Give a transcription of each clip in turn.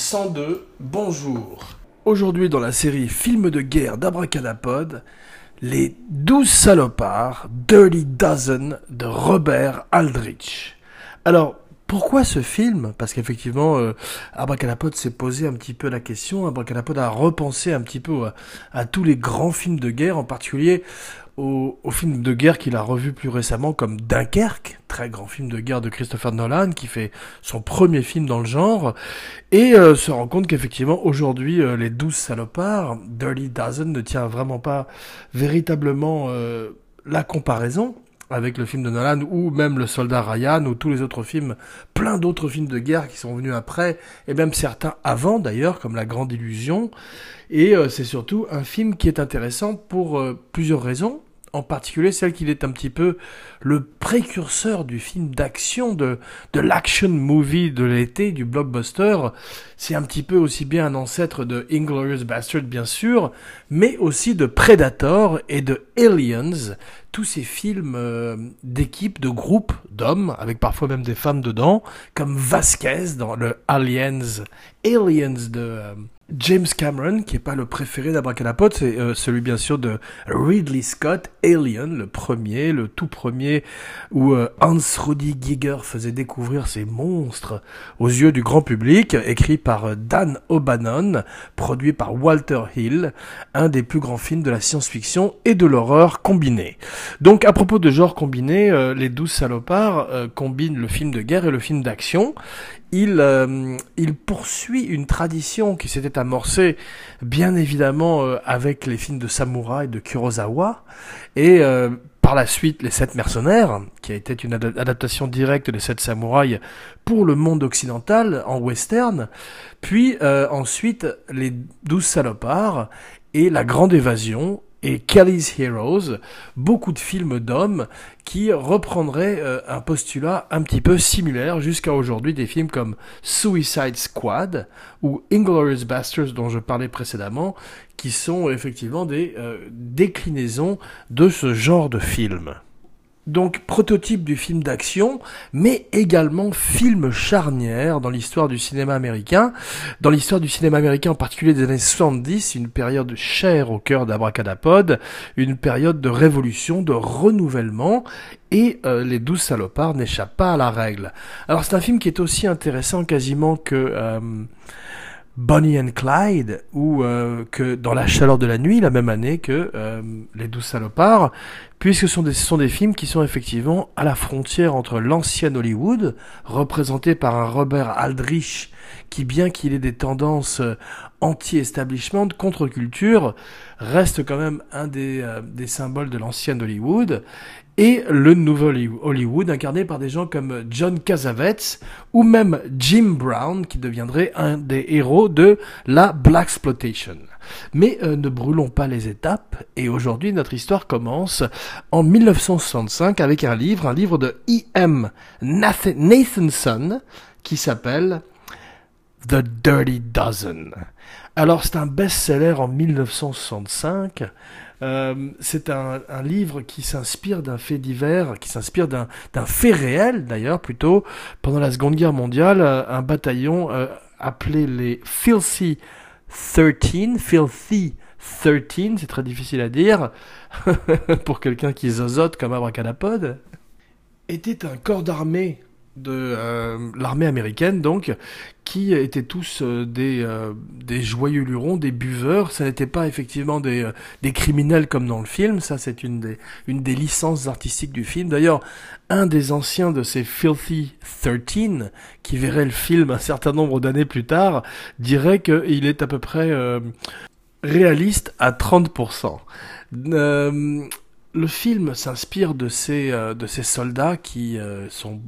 Abracadapod, module 102, bonjour. Aujourd'hui dans la série Films de guerre d'Abracadapod, les 12 salopards, Dirty Dozen de Robert Aldrich. Alors, pourquoi ce film? Parce qu'effectivement, euh, Abracadapod s'est posé un petit peu la question, Abracadapod a repensé un petit peu à tous les grands films de guerre, en particulier au, film de guerre qu'il a revu plus récemment comme Dunkerque, très grand film de guerre de Christopher Nolan, qui fait son premier film dans le genre, et euh, se rend compte qu'effectivement aujourd'hui euh, les douze salopards, Dirty Dozen ne tient vraiment pas véritablement euh, la comparaison avec le film de Nolan ou même Le Soldat Ryan ou tous les autres films, plein d'autres films de guerre qui sont venus après et même certains avant d'ailleurs comme La Grande Illusion. Et c'est surtout un film qui est intéressant pour plusieurs raisons en particulier celle qu'il est un petit peu le précurseur du film d'action, de, de l'action movie de l'été, du blockbuster. C'est un petit peu aussi bien un ancêtre de Inglorious Bastard, bien sûr, mais aussi de Predator et de Aliens, tous ces films euh, d'équipe, de groupes d'hommes, avec parfois même des femmes dedans, comme Vasquez dans le Aliens, Aliens de... euh, James Cameron, qui est pas le préféré d'Abracadapod, c'est euh, celui bien sûr de Ridley Scott, Alien, le premier, le tout premier, où euh, Hans Rudi Giger faisait découvrir ces monstres aux yeux du grand public, écrit par euh, Dan O'Bannon, produit par Walter Hill, un des plus grands films de la science-fiction et de l'horreur combinés. Donc à propos de genre combiné, euh, les douze salopards euh, combinent le film de guerre et le film d'action il, euh, il poursuit une tradition qui s'était amorcée bien évidemment euh, avec les films de samouraï de Kurosawa et euh, par la suite les sept mercenaires qui a été une ad- adaptation directe des sept samouraïs pour le monde occidental en western puis ensuite les douze salopards et la grande évasion et Kelly's Heroes, beaucoup de films d'hommes qui reprendraient euh, un postulat un petit peu similaire jusqu'à aujourd'hui des films comme Suicide Squad ou Inglourious Basterds dont je parlais précédemment qui sont effectivement des euh, déclinaisons de ce genre de film. Donc prototype du film d'action, mais également film charnière dans l'histoire du cinéma américain, dans l'histoire du cinéma américain en particulier des années 70, une période chère au cœur d'Abracadapod, une période de révolution, de renouvellement, et euh, les douze salopards n'échappent pas à la règle. Alors c'est un film qui est aussi intéressant quasiment que... euh, Bonnie and Clyde, ou euh, que dans la chaleur de la nuit, la même année que euh, Les Douze Salopards, puisque ce sont, des, films qui sont effectivement à la frontière entre l'ancien Hollywood, représenté par un Robert Aldrich, qui bien qu'il ait des tendances euh, anti-establishment, contre-culture, reste quand même un des, des symboles de l'ancien Hollywood, et le nouvel Hollywood incarné par des gens comme John Cassavetes ou même Jim Brown qui deviendrait un des héros de la Black Exploitation. Mais euh, ne brûlons pas les étapes et aujourd'hui notre histoire commence en 1965 avec un livre, un livre de E.M. Nath- Nathanson qui s'appelle The Dirty Dozen. Alors c'est un best-seller en 1965. Euh, c'est un, livre qui s'inspire d'un fait divers, qui s'inspire d'un fait réel d'ailleurs plutôt. Pendant la Seconde Guerre mondiale, euh, un bataillon euh, appelé les Filthy 13, Filthy 13, c'est très difficile à dire pour quelqu'un qui zozote comme Abracadapod, était un corps d'armée de l'armée américaine donc qui étaient tous euh, des, euh, des joyeux lurons, des buveurs. Ça n'était pas effectivement des, euh, des criminels comme dans le film. Ça, c'est une des, une des licences artistiques du film. D'ailleurs, un des anciens de ces Filthy 13, qui verrait le film un certain nombre d'années plus tard, dirait qu'il est à peu près réaliste à 30%. Euh, le film s'inspire de ces, de ces soldats qui sont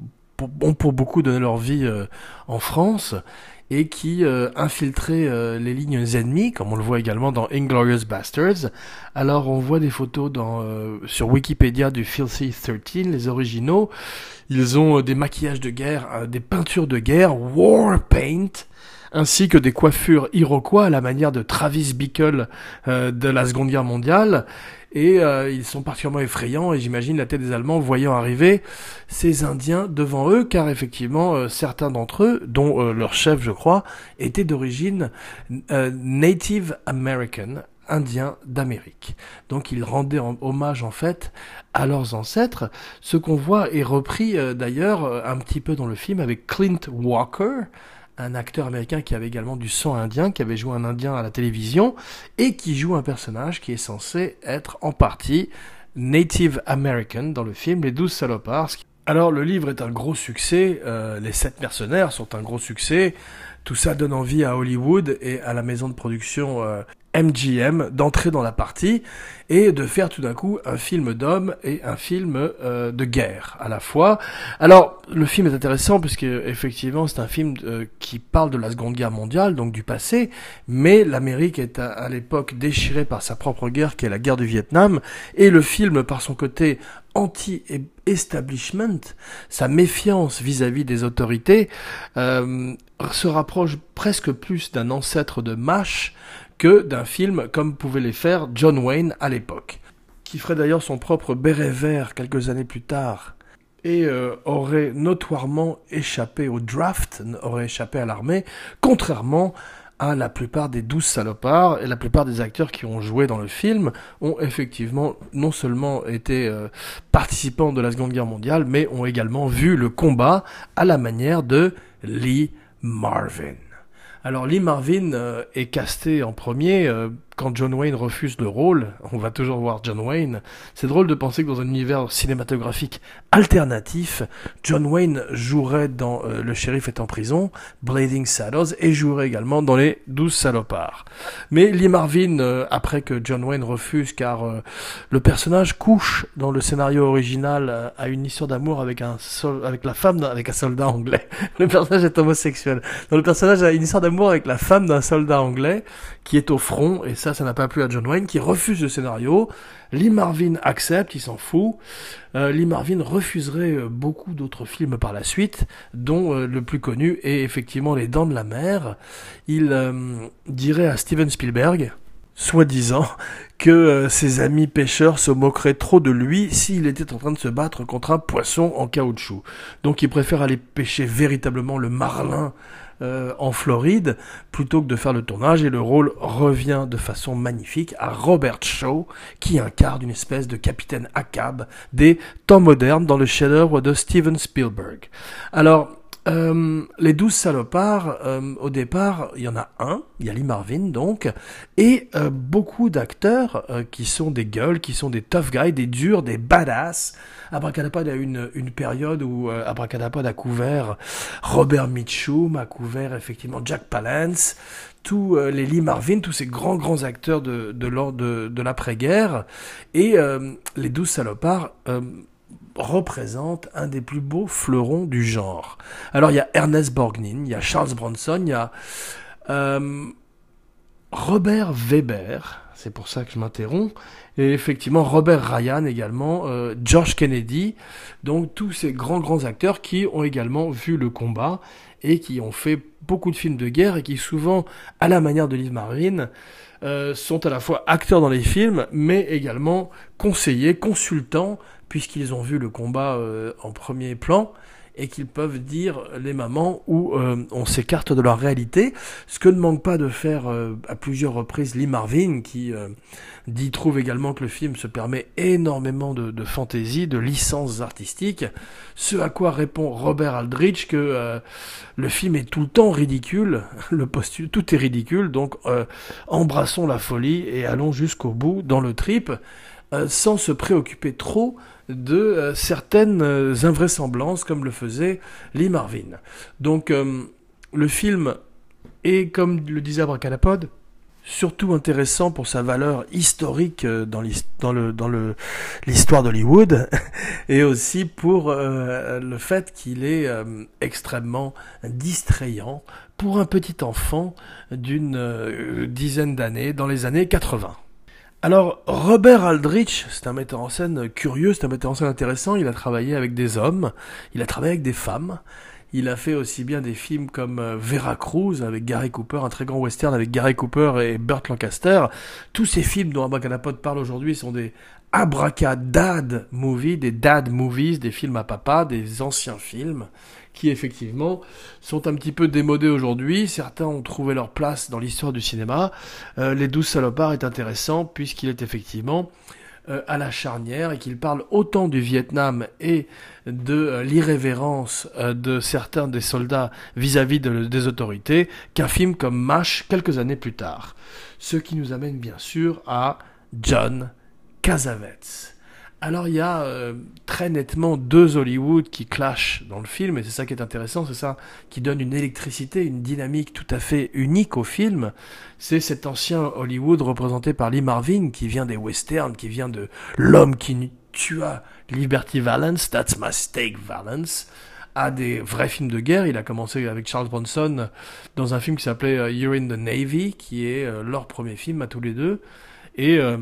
ont pour beaucoup donné leur vie euh, en France et qui euh, infiltraient euh, les lignes ennemies, comme on le voit également dans Inglorious Bastards. Alors on voit des photos euh, sur Wikipédia du Filthy 13, les originaux. Ils ont des maquillages de guerre, des peintures de guerre, war paint, ainsi que des coiffures iroquois à la manière de Travis Bickle de la Seconde Guerre mondiale. Et euh, ils sont particulièrement effrayants, et j'imagine la tête des Allemands voyant arriver ces Indiens devant eux, car effectivement, euh, certains d'entre eux, dont leur chef, je crois, étaient d'origine Native American, indiens d'Amérique. Donc ils rendaient hommage en fait à leurs ancêtres. Ce qu'on voit est repris d'ailleurs un petit peu dans le film avec Clint Walker, un acteur américain qui avait également du sang indien, qui avait joué un indien à la télévision, et qui joue un personnage qui est censé être en partie Native American dans le film Les Douze Salopards. Alors le livre est un gros succès, euh, les sept mercenaires sont un gros succès, tout ça donne envie à Hollywood et à la maison de production MGM euh, d'entrer dans la partie et de faire tout d'un coup un film d'homme et un film euh, de guerre à la fois. Alors le film est intéressant puisque effectivement c'est un film euh, qui parle de la Seconde Guerre mondiale, donc du passé, mais l'Amérique est à, l'époque déchirée par sa propre guerre qui est la guerre du Vietnam et le film par son côté anti-establishment, sa méfiance vis-à-vis des autorités, euh, se rapproche presque plus d'un ancêtre de MASH que d'un film comme pouvait les faire John Wayne à l'époque, qui ferait d'ailleurs son propre béret vert quelques années plus tard et euh, aurait notoirement échappé au draft, aurait échappé à l'armée, contrairement à la plupart des douze salopards et la plupart des acteurs qui ont joué dans le film ont effectivement non seulement été euh, participants de la Seconde Guerre mondiale, mais ont également vu le combat à la manière de Lee Marvin. Alors Lee Marvin euh, est casté en premier euh, quand John Wayne refuse le rôle. On va toujours voir John Wayne. C'est drôle de penser que dans un univers cinématographique alternatif, John Wayne jouerait dans euh, Le shérif est en prison, Blading Saddles, et jouerait également dans Les Douze salopards. Mais Lee Marvin, après que John Wayne refuse, car le personnage couche dans le scénario original à une histoire d'amour avec un avec la femme avec un soldat anglais. Le personnage est homosexuel. Dans le personnage a une histoire d'amour avec la femme d'un soldat anglais qui est au front, et ça, ça n'a pas plu à John Wayne, qui refuse le scénario. Lee Marvin accepte, il s'en fout. Euh, Lee Marvin refuserait euh, beaucoup d'autres films par la suite, dont euh, le plus connu est effectivement Les Dents de la Mer. Il dirait à Steven Spielberg, soi-disant, que ses amis pêcheurs se moqueraient trop de lui s'il était en train de se battre contre un poisson en caoutchouc. Donc il préfère aller pêcher véritablement le marlin euh, en Floride plutôt que de faire le tournage et le rôle revient de façon magnifique à Robert Shaw qui incarne une espèce de capitaine Acab des temps modernes dans le chef-d'œuvre de Steven Spielberg. Alors euh, les douze salopards, euh, au départ, il y en a un, il y a Lee Marvin donc, et beaucoup d'acteurs qui sont des gueules, qui sont des tough guys, des durs, des badass, Abracadapod a une, une période où euh, Abracadapod a couvert Robert Mitchum, a couvert effectivement Jack Palance, tous euh, les Lee Marvin, tous ces grands grands acteurs de, de, de, de l'après-guerre, et euh, les douze salopards représentent un des plus beaux fleurons du genre. Alors il y a Ernest Borgnine, il y a Charles Bronson, il y a Robert Weber, c'est pour ça que je m'interromps. Et effectivement, Robert Ryan également, euh, George Kennedy, donc tous ces grands grands acteurs qui ont également vu le combat et qui ont fait beaucoup de films de guerre et qui souvent, à la manière de Liv Marvin, euh, sont à la fois acteurs dans les films, mais également conseillers, consultants, puisqu'ils ont vu le combat euh, en premier plan et qu'ils peuvent dire les mamans où euh, on s'écarte de leur réalité, ce que ne manque pas de faire euh, à plusieurs reprises Lee Marvin, qui dit trouve également que le film se permet énormément de, fantaisie, de licences artistiques, ce à quoi répond Robert Aldrich que le film est tout le temps ridicule, le postule, tout est ridicule, donc embrassons la folie et allons jusqu'au bout dans le trip, sans se préoccuper trop de euh, certaines euh, invraisemblances comme le faisait Lee Marvin. Donc euh, le film est, comme le disait Abracadapod, surtout intéressant pour sa valeur historique dans l'histoire d'Hollywood et aussi pour le fait qu'il est extrêmement distrayant pour un petit enfant d'une dizaine d'années dans les années 80. Alors, Robert Aldrich, c'est un metteur en scène curieux, c'est un metteur en scène intéressant. Il a travaillé avec des hommes, il a travaillé avec des femmes, Il a fait aussi bien des films comme euh, Veracruz avec Gary Cooper, un très grand western avec Gary Cooper et Burt Lancaster. Tous ces films dont Abracadapod parle aujourd'hui sont des abracadad movies, des dad movies, des films à papa, des anciens films qui effectivement sont un petit peu démodés aujourd'hui. Certains ont trouvé leur place dans l'histoire du cinéma. Euh, Les Douze Salopards est intéressant puisqu'il est effectivement euh, à la charnière et qu'il parle autant du Vietnam et de euh, l'irrévérence de certains des soldats vis-à-vis de- des autorités qu'un film comme MASH quelques années plus tard. Ce qui nous amène bien sûr à John Cassavetes. Alors il y a euh, très nettement deux Hollywood qui clashent dans le film et c'est ça qui est intéressant, c'est ça qui donne une électricité, une dynamique tout à fait unique au film. C'est cet ancien Hollywood représenté par Lee Marvin qui vient des westerns, qui vient de l'homme qui tua Liberty Valance, That's My Stake Valance à des vrais films de guerre. Il a commencé avec Charles Bronson dans un film qui s'appelait euh, You're in the Navy, qui est euh, leur premier film à tous les deux. Et, euh,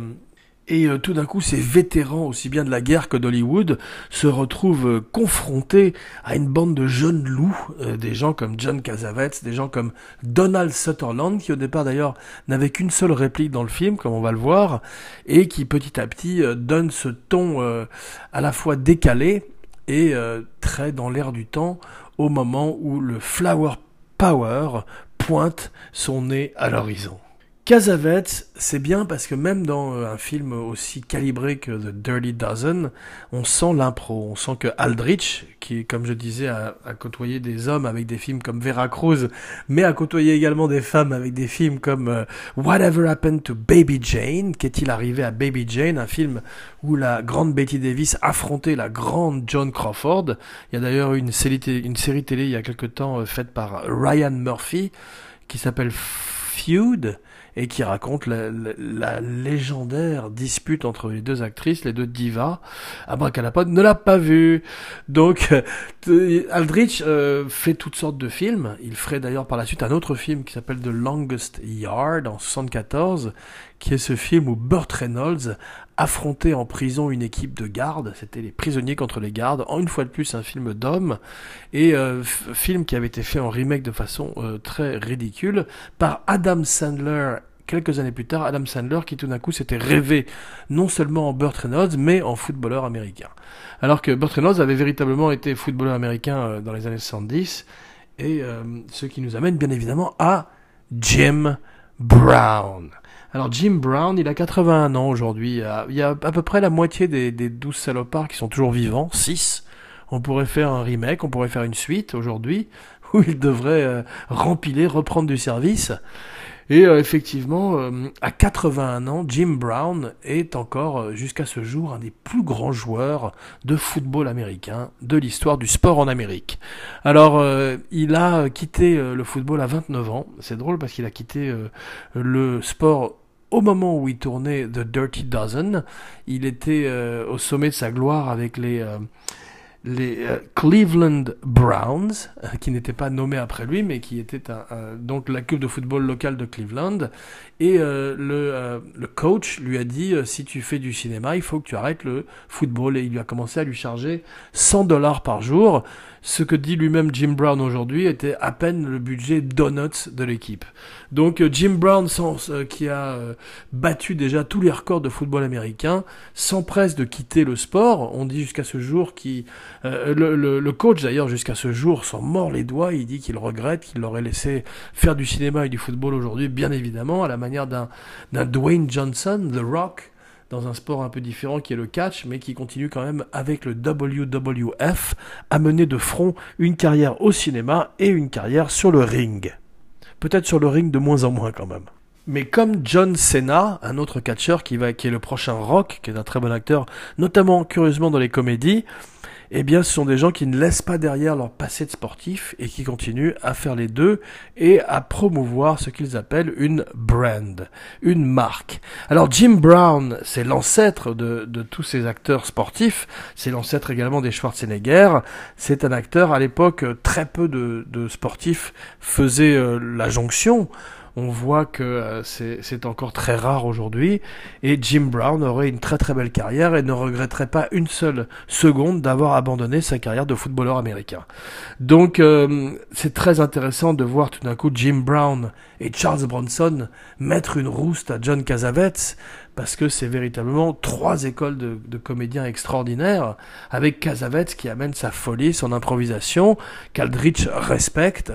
et euh, tout d'un coup, ces vétérans, aussi bien de la guerre que d'Hollywood, se retrouvent euh, confrontés à une bande de jeunes loups, euh, des gens comme John Cassavetes, des gens comme Donald Sutherland, qui au départ d'ailleurs n'avait qu'une seule réplique dans le film, comme on va le voir, et qui petit à petit donne ce ton à la fois décalé et très dans l'air du temps au moment où le Flower Power pointe son nez à l'horizon. Cassavetes, c'est bien parce que même dans euh, un film aussi calibré que The Dirty Dozen, on sent l'impro. On sent que Aldrich, qui, comme je disais, a, côtoyé des hommes avec des films comme Veracruz, mais a côtoyé également des femmes avec des films comme euh, Whatever Happened to Baby Jane, qu'est-il arrivé à Baby Jane, un film où la grande Betty Davis affrontait la grande Joan Crawford. Il y a d'ailleurs une série, té- une série télé il y a quelque temps euh, faite par Ryan Murphy qui s'appelle Feud et qui raconte la, légendaire dispute entre les deux actrices, les deux divas. Abracadapod ne l'a pas vu. Donc, euh, Aldrich euh, fait toutes sortes de films. Il ferait d'ailleurs par la suite un autre film qui s'appelle The Longest Yard en 74, qui est ce film où Burt Reynolds affrontait en prison une équipe de gardes. C'était les prisonniers contre les gardes. En une fois de plus, un film d'homme. Et euh, film qui avait été fait en remake de façon euh, très ridicule par Adam Sandler quelques années plus tard, Adam Sandler qui tout d'un coup s'était rêvé non seulement en Burt Reynolds, mais en footballeur américain. Alors que Burt Reynolds avait véritablement été footballeur américain euh, dans les années 70, et euh, ce qui nous amène bien évidemment à Jim Brown. Alors Jim Brown, il a 81 ans aujourd'hui, il y a- à peu près la moitié des, des 12 salopards qui sont toujours vivants, 6. On pourrait faire un remake, on pourrait faire une suite aujourd'hui, où il devrait euh, rempiler, reprendre du service. Et euh, effectivement, euh, à 81 ans, Jim Brown est encore, jusqu'à ce jour, un des plus grands joueurs de football américain de l'histoire du sport en Amérique. Alors, il a quitté le football à 29 ans. C'est drôle parce qu'il a quitté le sport au moment où il tournait The Dirty Dozen. Il était euh, au sommet de sa gloire avec les... euh, euh, Cleveland Browns, qui n'étaient pas nommés après lui, mais qui étaient donc la club de football locale de Cleveland. Et le, le coach lui a dit si tu fais du cinéma, il faut que tu arrêtes le football. Et il lui a commencé à lui charger 100 dollars par jour. Ce que dit lui-même Jim Brown aujourd'hui était à peine le budget donuts de l'équipe. Donc euh, Jim Brown, sans, euh, qui a euh, battu déjà tous les records de football américain, s'empresse de quitter le sport. On dit jusqu'à ce jour qu'il euh, le, le- le coach d'ailleurs jusqu'à ce jour s'en mord les doigts, il dit qu'il regrette qu'il l'aurait laissé faire du cinéma et du football aujourd'hui, bien évidemment, à la manière d'un d'un Dwayne Johnson, The Rock, dans un sport un peu différent qui est le catch, mais qui continue quand même avec le WWF à mener de front une carrière au cinéma et une carrière sur le ring. Peut-être sur le ring de moins en moins quand même. Mais comme John Cena, un autre catcheur qui qui est le prochain Rock, qui est un très bon acteur, notamment curieusement dans les comédies, eh bien, ce sont des gens qui ne laissent pas derrière leur passé de sportif et qui continuent à faire les deux et à promouvoir ce qu'ils appellent une brand, une marque. Alors, Jim Brown, c'est l'ancêtre de, de tous ces acteurs sportifs. C'est l'ancêtre également des Schwarzenegger. C'est un acteur, à l'époque, très peu de, de sportifs faisaient euh, la jonction on voit que euh, c'est encore très rare aujourd'hui. Et Jim Brown aurait une très très belle carrière et ne regretterait pas une seule seconde d'avoir abandonné sa carrière de footballeur américain. Donc euh, c'est très intéressant de voir tout d'un coup Jim Brown et Charles Bronson mettre une rouste à John Cassavetes parce que c'est véritablement trois écoles de, comédiens extraordinaires, avec Cassavetes qui amène sa folie, son improvisation, qu'Aldrich respecte,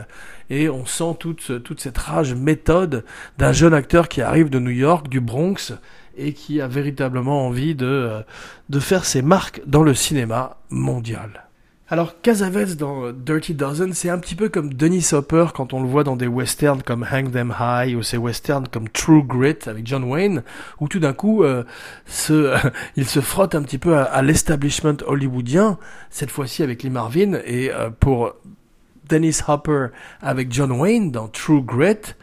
et on sent toute, toute cette rage méthode d'un jeune acteur qui arrive de New York, du Bronx, et qui a véritablement envie de, euh, de faire ses marques dans le cinéma mondial. Alors, Cassavetes dans Dirty Dozen, c'est un petit peu comme Dennis Hopper quand on le voit dans des westerns comme Hang Them High ou ces westerns comme True Grit avec John Wayne, où tout d'un coup, euh, il se frotte un petit peu à, l'establishment hollywoodien, cette fois-ci avec Lee Marvin, et euh, pour Dennis Hopper avec John Wayne dans True Grit,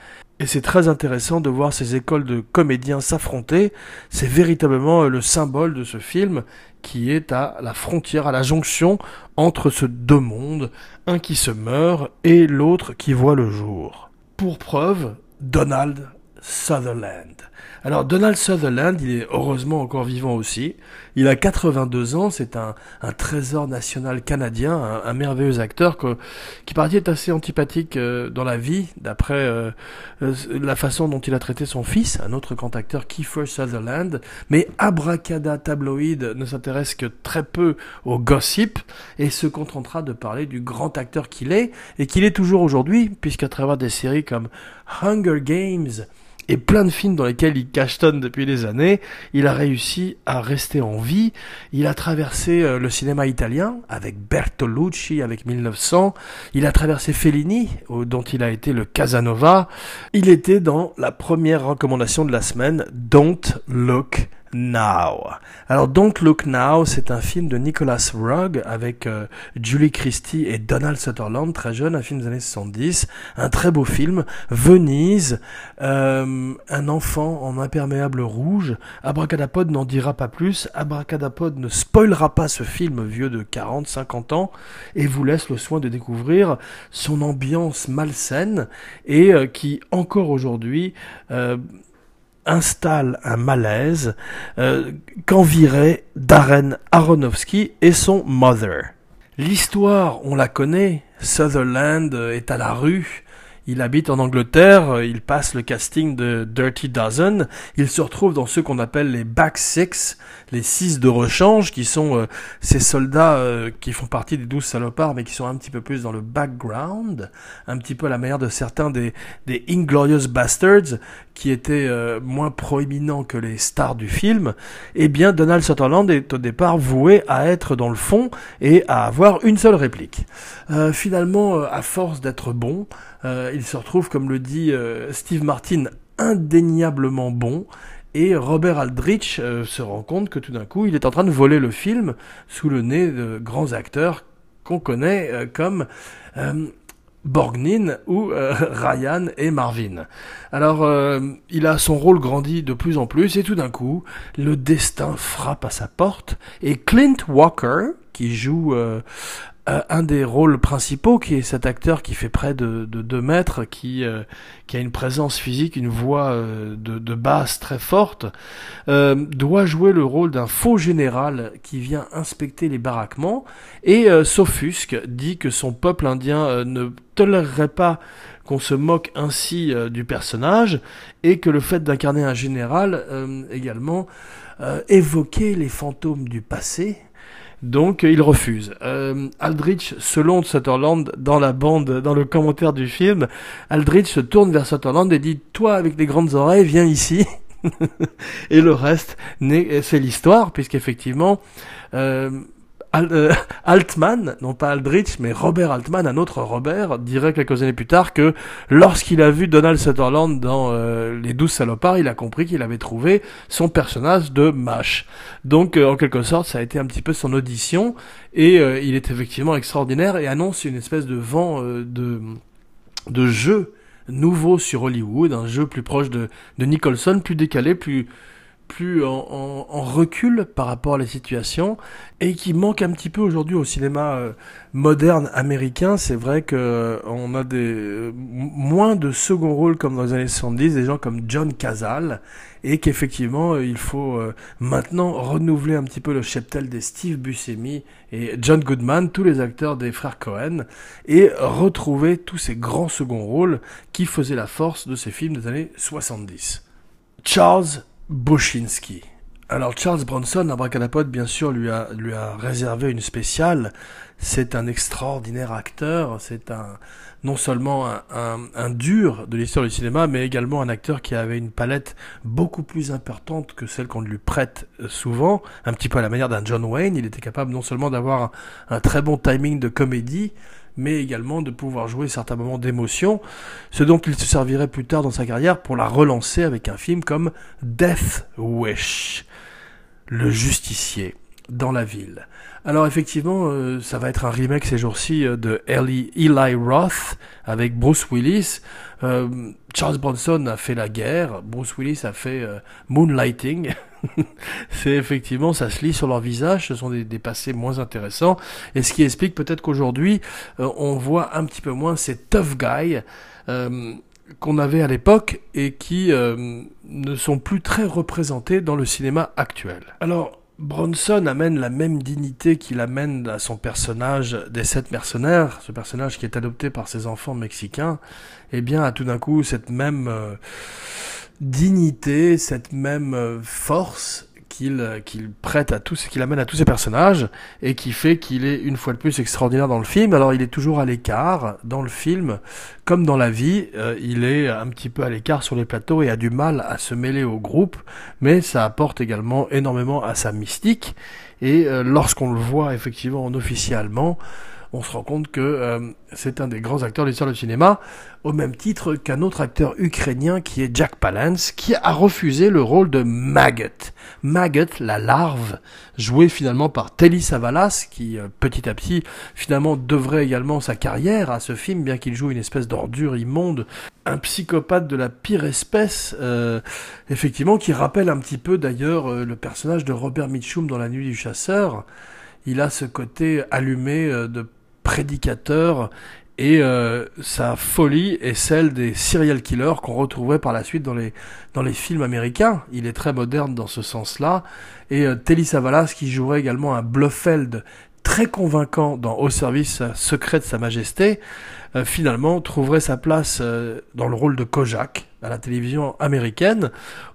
et c'est très intéressant de voir ces écoles de comédiens s'affronter. C'est véritablement euh, le symbole de ce film qui est à la frontière, à la jonction entre ces deux mondes, un qui se meurt et l'autre qui voit le jour. Pour preuve, Donald Sutherland. Alors Donald Sutherland, il est heureusement encore vivant aussi. Il a 82 ans, c'est un, trésor national canadien, un, merveilleux acteur qui paraît est assez antipathique euh, dans la vie, d'après euh, euh, la façon dont il a traité son fils, un autre grand acteur, Kiefer Sutherland. Mais Abracada Tabloïd ne s'intéresse que très peu au gossip et se contentera de parler du grand acteur qu'il est et qu'il est toujours aujourd'hui, puisqu'à travers des séries comme Hunger Games, et plein de films dans lesquels il cachetonne depuis des années, il a réussi à rester en vie. Il a traversé euh, le cinéma italien avec Bertolucci, avec 1900. Il a traversé Fellini, dont il a été le Casanova. Il était dans la première recommandation de la semaine, Don't Look Now. Alors Don't Look Now, c'est un film de Nicholas Rugg avec euh, Julie Christie et Donald Sutherland, très jeune, un film des années 70, un très beau film. Venise, euh, un enfant en imperméable rouge. Abracadapod n'en dira pas plus. Abracadapod ne spoilera pas ce film vieux de 40, 50 ans et vous laisse le soin de découvrir son ambiance malsaine et euh, qui encore aujourd'hui installe un malaise euh, qu'envirait Darren Aronofsky et son Mother. L'histoire, on la connaît, Sutherland est à la rue, il habite en Angleterre, il passe le casting de Dirty Dozen, il se retrouve dans ce qu'on appelle les Back Six, les six de rechange, qui sont euh, ces soldats euh, qui font partie des douze salopards, mais qui sont un petit peu plus dans le background, un petit peu à la manière de certains des, des Inglorious Bastards, qui étaient euh, moins proéminents que les stars du film, eh bien Donald Sutherland est au départ voué à être dans le fond et à avoir une seule réplique. finalement, à force d'être bon, euh, il se retrouve, comme le dit euh, Steve Martin, indéniablement bon. Et Robert Aldrich euh, se rend compte que tout d'un coup, il est en train de voler le film sous le nez de grands acteurs qu'on connaît comme Borgnine ou Ryan et Marvin. Alors, il a son rôle grandi de plus en plus et tout d'un coup, le destin frappe à sa porte et Clint Walker, qui joue euh, un des rôles principaux, qui est cet acteur qui fait près de, de 2 mètres, qui, euh, qui a une présence physique, une voix euh, de, de, basse très forte, doit jouer le rôle d'un faux général qui vient inspecter les baraquements. Et s'offusque, dit que son peuple indien ne tolérerait pas qu'on se moque ainsi du personnage et que le fait d'incarner un général également évoquait les fantômes du passé donc il refuse. Euh, Aldrich, selon Sutherland, dans la bande, dans le commentaire du film, Aldrich se tourne vers Sutherland et dit Toi avec les grandes oreilles, viens ici. et le reste, c'est l'histoire, puisqu'effectivement, euh, euh, Altman, non pas Aldrich, mais Robert Altman, un autre Robert, dirait quelques années plus tard que lorsqu'il a vu Donald Sutherland dans euh, Les Douze Salopards, il a compris qu'il avait trouvé son personnage de MASH. Donc, euh, en quelque sorte, ça a été un petit peu son audition, et il est effectivement extraordinaire et annonce une espèce de vent de, de jeu nouveau sur Hollywood, un jeu plus proche de, de Nicholson, plus décalé, plus plus en, recul par rapport à la situation et qui manque un petit peu aujourd'hui au cinéma euh, moderne américain. C'est vrai que euh, on a des moins de second rôle comme dans les années 70, des gens comme John Cazale et qu'effectivement il faut maintenant renouveler un petit peu le cheptel des Steve Buscemi et John Goodman, tous les acteurs des frères Cohen et retrouver tous ces grands second rôles qui faisaient la force de ces films des années 70. Charles Boshinski. Alors Charles Bronson, Abracadapod, bien sûr, lui a, lui a réservé une spéciale. C'est un extraordinaire acteur, c'est un non seulement un, un, dur de l'histoire du cinéma, mais également un acteur qui avait une palette beaucoup plus importante que celle qu'on lui prête souvent, un petit peu à la manière d'un John Wayne. Il était capable non seulement d'avoir un très bon timing de comédie, mais également de pouvoir jouer certains moments d'émotion, ce dont il se servirait plus tard dans sa carrière pour la relancer avec un film comme Death Wish, le justicier dans la ville. Alors effectivement, euh, ça va être un remake ces jours-ci euh, de Eli, Eli Roth avec Bruce Willis. Euh, Charles Bronson a fait la guerre, Bruce Willis a fait Moonlighting. c'est effectivement, ça se lit sur leur visage, ce sont des, passés moins intéressants, et ce qui explique peut-être qu'aujourd'hui, on voit un petit peu moins ces tough guys qu'on avait à l'époque et qui ne sont plus très représentés dans le cinéma actuel. Alors, Bronson amène la même dignité qu'il amène à son personnage des sept mercenaires, ce personnage qui est adopté par ses enfants mexicains, et eh bien a tout d'un coup cette même euh, dignité, cette même euh, force qu'il qu'il prête à tous, qu'il amène à tous ses personnages et qui fait qu'il est une fois de plus extraordinaire dans le film. Alors il est toujours à l'écart dans le film, comme dans la vie, euh, il est un petit peu à l'écart sur les plateaux et a du mal à se mêler au groupe, mais ça apporte également énormément à sa mystique. Et euh, lorsqu'on le voit effectivement en officier allemand, on se rend compte que euh, c'est un des grands acteurs de l'histoire du cinéma, au même titre qu'un autre acteur ukrainien qui est Jack Palance, qui a refusé le rôle de Maggot. Maggot, la larve, jouée finalement par Telly Savalas, qui euh, petit à petit finalement devrait également sa carrière à ce film, bien qu'il joue une espèce d'ordure immonde, un psychopathe de la pire espèce, euh, effectivement, qui rappelle un petit peu d'ailleurs le personnage de Robert Mitchum dans La Nuit du Chasseur. Il a ce côté allumé de prédicateur et euh, sa folie est celle des serial killers qu'on retrouverait par la suite dans les dans les films américains. Il est très moderne dans ce sens-là. Et euh, Telly Savalas, qui jouerait également un Blofeld très convaincant dans Au service secret de Sa Majesté, euh, finalement trouverait sa place dans le rôle de Kojak à la télévision américaine,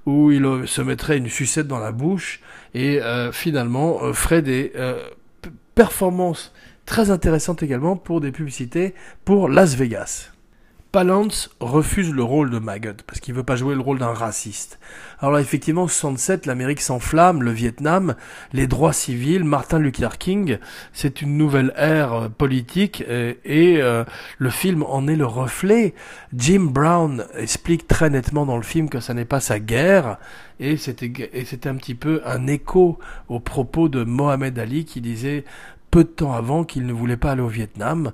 où il se mettrait une sucette dans la bouche et finalement ferait des performances très intéressante également pour des publicités pour Las Vegas. Palance refuse le rôle de Maggot parce qu'il veut pas jouer le rôle d'un raciste. Alors là, effectivement, 67, l'Amérique s'enflamme, le Vietnam, les droits civils, Martin Luther King, c'est une nouvelle ère euh, politique et, euh, le film en est le reflet. Jim Brown explique très nettement dans le film que ça n'est pas sa guerre et c'était un petit peu un écho aux propos de Mohamed Ali qui disait peu de temps avant qu'il ne voulait pas aller au Vietnam,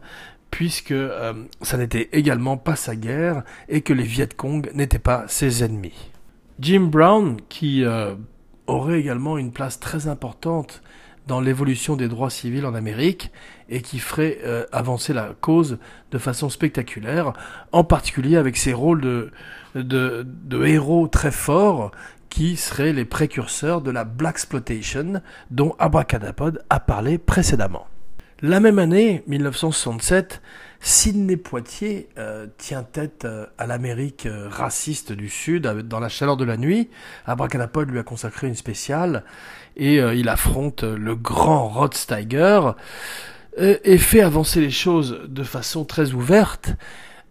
puisque euh, ça n'était également pas sa guerre et que les Viet Cong n'étaient pas ses ennemis. Jim Brown, qui euh, aurait également une place très importante dans l'évolution des droits civils en Amérique et qui ferait euh, avancer la cause de façon spectaculaire, en particulier avec ses rôles de, de, de héros très forts qui seraient les précurseurs de la Black Exploitation dont Abracadapod a parlé précédemment. La même année, 1967, Sidney Poitier euh, tient tête euh, à l'Amérique euh, raciste du Sud dans la chaleur de la nuit. Abracadapod lui a consacré une spéciale et il affronte le grand Rod Steiger et fait avancer les choses de façon très ouverte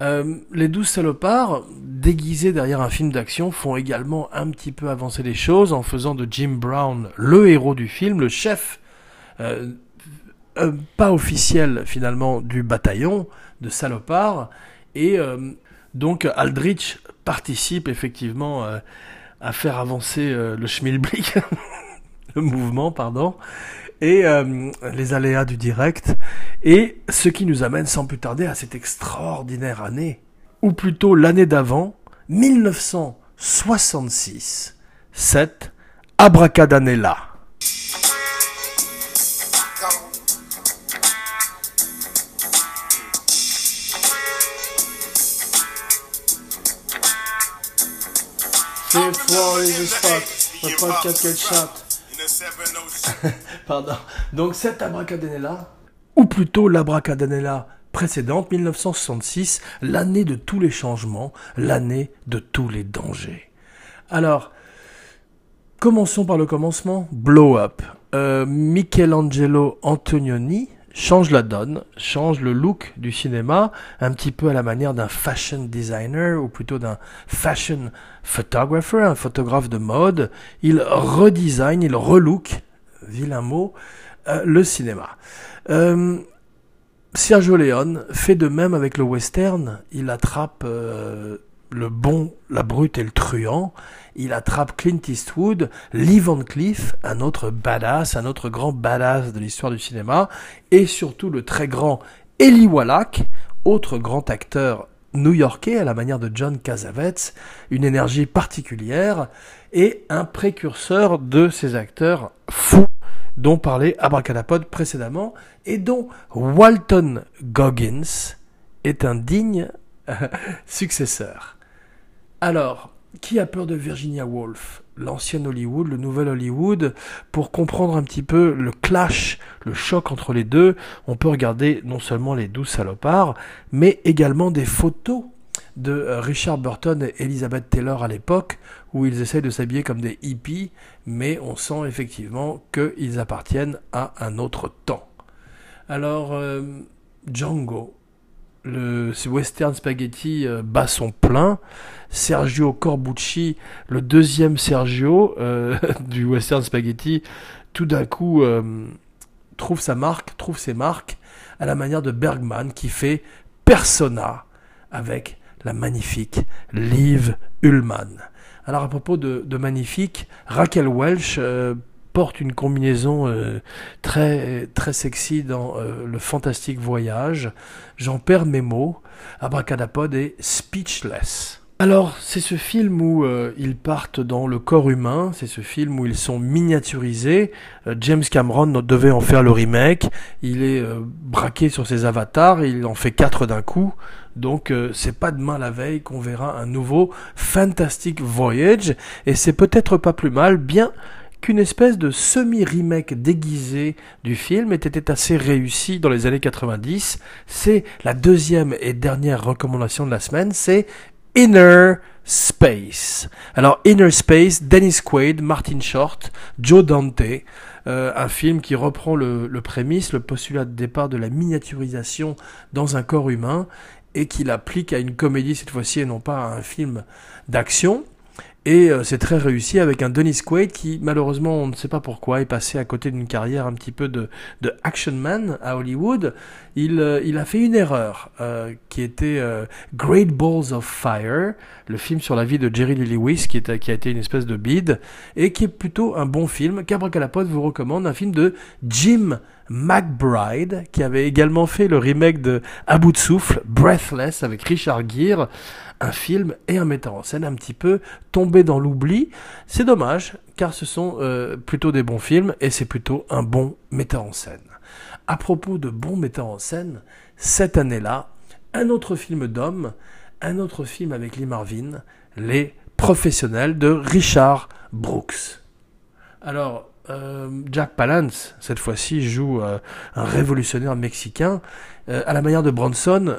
euh, les douze salopards, déguisés derrière un film d'action, font également un petit peu avancer les choses en faisant de Jim Brown le héros du film, le chef, euh, euh, pas officiel finalement, du bataillon de salopards. Et donc Aldrich participe effectivement à faire avancer le schmilblick, le mouvement, pardon et euh, les aléas du direct, et ce qui nous amène sans plus tarder à cette extraordinaire année, ou plutôt l'année d'avant, 1966, 7, Abracadanella. Pardon. Donc cette abracadanella, ou plutôt l'abracadanella précédente, 1966, l'année de tous les changements, l'année de tous les dangers. Alors, commençons par le commencement. Blow Up. Euh, Michelangelo Antonioni change la donne, change le look du cinéma, un petit peu à la manière d'un fashion designer, ou plutôt d'un fashion photographer, un photographe de mode. Il redesign, il relook, vilain mot, euh, le cinéma. Euh, Sergio Leone fait de même avec le western. Il attrape euh, le bon, la brute et le truand. Il attrape Clint Eastwood, Lee Van Cleef, un autre badass, un autre grand badass de l'histoire du cinéma, et surtout le très grand Eli Wallach, autre grand acteur new-yorkais à la manière de John Cassavetes, une énergie particulière et un précurseur de ces acteurs fous dont parlait Abracadapod précédemment et dont Walton Goggins est un digne successeur. Alors, qui a peur de Virginia Woolf L'ancienne Hollywood, le nouvel Hollywood, pour comprendre un petit peu le clash, le choc entre les deux, on peut regarder non seulement les douze salopards, mais également des photos de euh, Richard Burton et Elizabeth Taylor à l'époque, où ils essayent de s'habiller comme des hippies, mais on sent effectivement qu'ils appartiennent à un autre temps. Alors, euh, Django, le western spaghetti euh, bat son plein. Sergio Corbucci, le deuxième Sergio du western spaghetti, tout d'un coup trouve sa marque, trouve ses marques à la manière de Bergman qui fait Persona avec la magnifique Liv Ullmann. Alors à propos de, magnifique, Raquel Welch euh, porte une combinaison euh, très très sexy dans euh, le fantastique voyage. J'en perds mes mots. Abracadapod est speechless. Alors, c'est ce film où ils partent dans le corps humain, c'est ce film où ils sont miniaturisés. James Cameron devait en faire le remake. Il est braqué sur ses avatars, il en fait quatre d'un coup. Donc euh, c'est pas demain la veille qu'on verra un nouveau Fantastic Voyage et c'est peut-être pas plus mal, bien qu'une espèce de semi-remake déguisé du film était assez réussi dans les années 90. C'est la deuxième et dernière recommandation de la semaine, c'est Inner Space. Alors Inner Space, Dennis Quaid, Martin Short, Joe Dante, euh, un film qui reprend le, le prémisse, le postulat de départ de la miniaturisation dans un corps humain et qu'il applique à une comédie cette fois-ci et non pas à un film d'action. Et euh, c'est très réussi avec un Dennis Quaid qui, malheureusement, on ne sait pas pourquoi, est passé à côté d'une carrière un petit peu de, de action man à Hollywood. Il, euh, il a fait une erreur euh, qui était Great Balls of Fire, le film sur la vie de Jerry Lee Lewis qui, est, qui a été une espèce de bide et qui est plutôt un bon film. Cabracalapote vous recommande un film de Jim McBride, qui avait également fait le remake de À bout de souffle, Breathless, avec Richard Gere, un film et un metteur en scène un petit peu tombé dans l'oubli. C'est dommage, car ce sont euh, plutôt des bons films et c'est plutôt un bon metteur en scène. À propos de bons metteurs en scène, cette année-là, un autre film d'homme, un autre film avec Lee Marvin, Les Professionnels de Richard Brooks. Alors, euh, Jack Palance, cette fois-ci, joue euh, un révolutionnaire mexicain, euh, à la manière de Bronson,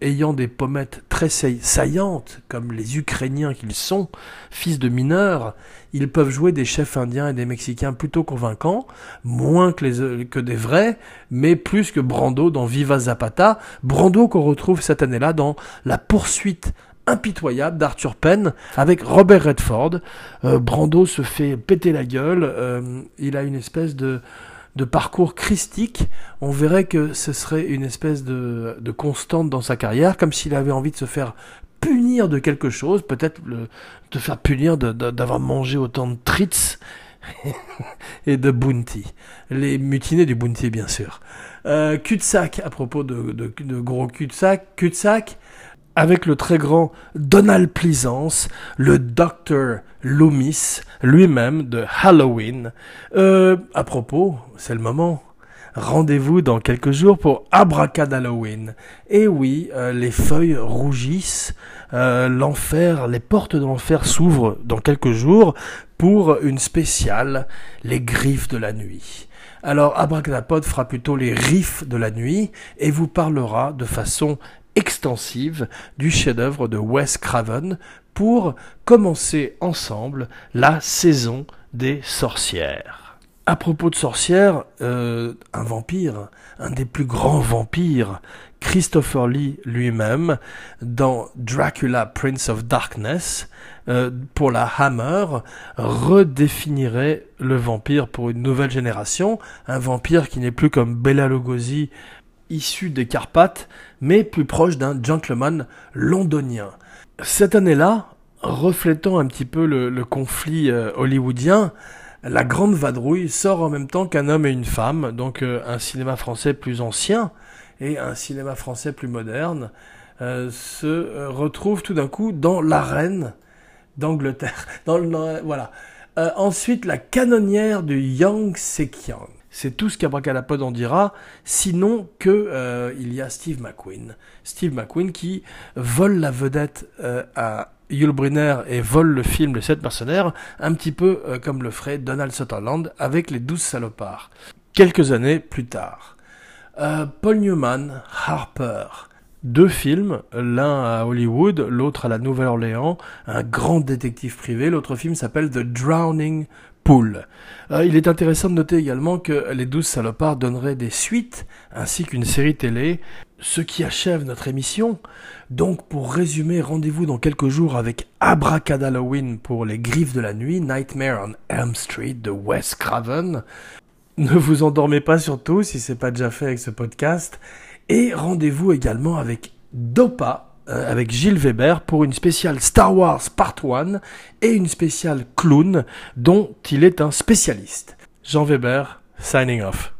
ayant des pommettes très saillantes, comme les Ukrainiens qu'ils sont, fils de mineurs, ils peuvent jouer des chefs indiens et des Mexicains plutôt convaincants, moins que, que des vrais, mais plus que Brando dans Viva Zapata, Brando qu'on retrouve cette année-là dans La poursuite impitoyable d'Arthur Penn avec Robert Redford. Euh, Brando se fait péter la gueule. Euh, il a une espèce de, de parcours christique. On verrait que ce serait une espèce de, de constante dans sa carrière, comme s'il avait envie de se faire punir de quelque chose, peut-être de faire punir d'avoir mangé autant de trits et de bounty. Les mutinés du bounty, bien sûr. Euh, cul-de-sac, à propos de, de, de gros cul-de-sac, cul-de-sac, avec le très grand Donald Pleasance, le Dr. Loomis lui-même de Halloween. Euh, à propos, c'est le moment. Rendez-vous dans quelques jours pour Abracadalloween. Et oui, euh, les feuilles rougissent, euh, l'enfer, les portes de l'enfer s'ouvrent dans quelques jours pour une spéciale, les griffes de la nuit. Alors Abracadapod fera plutôt les riffs de la nuit et vous parlera de façon extensive du chef-d'œuvre de Wes Craven pour commencer ensemble la saison des sorcières. À propos de sorcières, euh, un vampire, un des plus grands vampires, Christopher Lee lui-même, dans Dracula Prince of Darkness, euh, pour la Hammer, redéfinirait le vampire pour une nouvelle génération, un vampire qui n'est plus comme Bela Lugosi issu des Carpates, mais plus proche d'un gentleman londonien. Cette année-là, reflétant un petit peu le, conflit euh, hollywoodien, La Grande Vadrouille sort en même temps qu'un homme et une femme, donc euh, un cinéma français plus ancien et un cinéma français plus moderne, euh, se retrouvent tout d'un coup dans l'arène d'Angleterre. Dans voilà. ensuite, la canonnière du Yang Sekiang. C'est tout ce qu'Abracadapod en dira, sinon que euh, il y a Steve McQueen. Steve McQueen qui vole la vedette euh, à Yul Brynner et vole le film Les Sept Mercenaires, un petit peu euh, comme le ferait Donald Sutherland avec Les Douze Salopards. Quelques années plus tard. Paul Newman, Harper, deux films, l'un à Hollywood, l'autre à la Nouvelle-Orléans, un grand détective privé. L'autre film s'appelle The Drowning euh, il est intéressant de noter également que Les Douze Salopards donneraient des suites, ainsi qu'une série télé, ce qui achève notre émission. Donc pour résumer, rendez-vous dans quelques jours avec Abracadalloween pour Les Griffes de la Nuit, Nightmare on Elm Street de Wes Craven. Ne vous endormez pas surtout si c'est pas déjà fait avec ce podcast. Et rendez-vous également avec Dopa, euh, avec Gilles Weber pour une spéciale Star Wars Part 1 et une spéciale Clown dont il est un spécialiste. Jean Weber, signing off.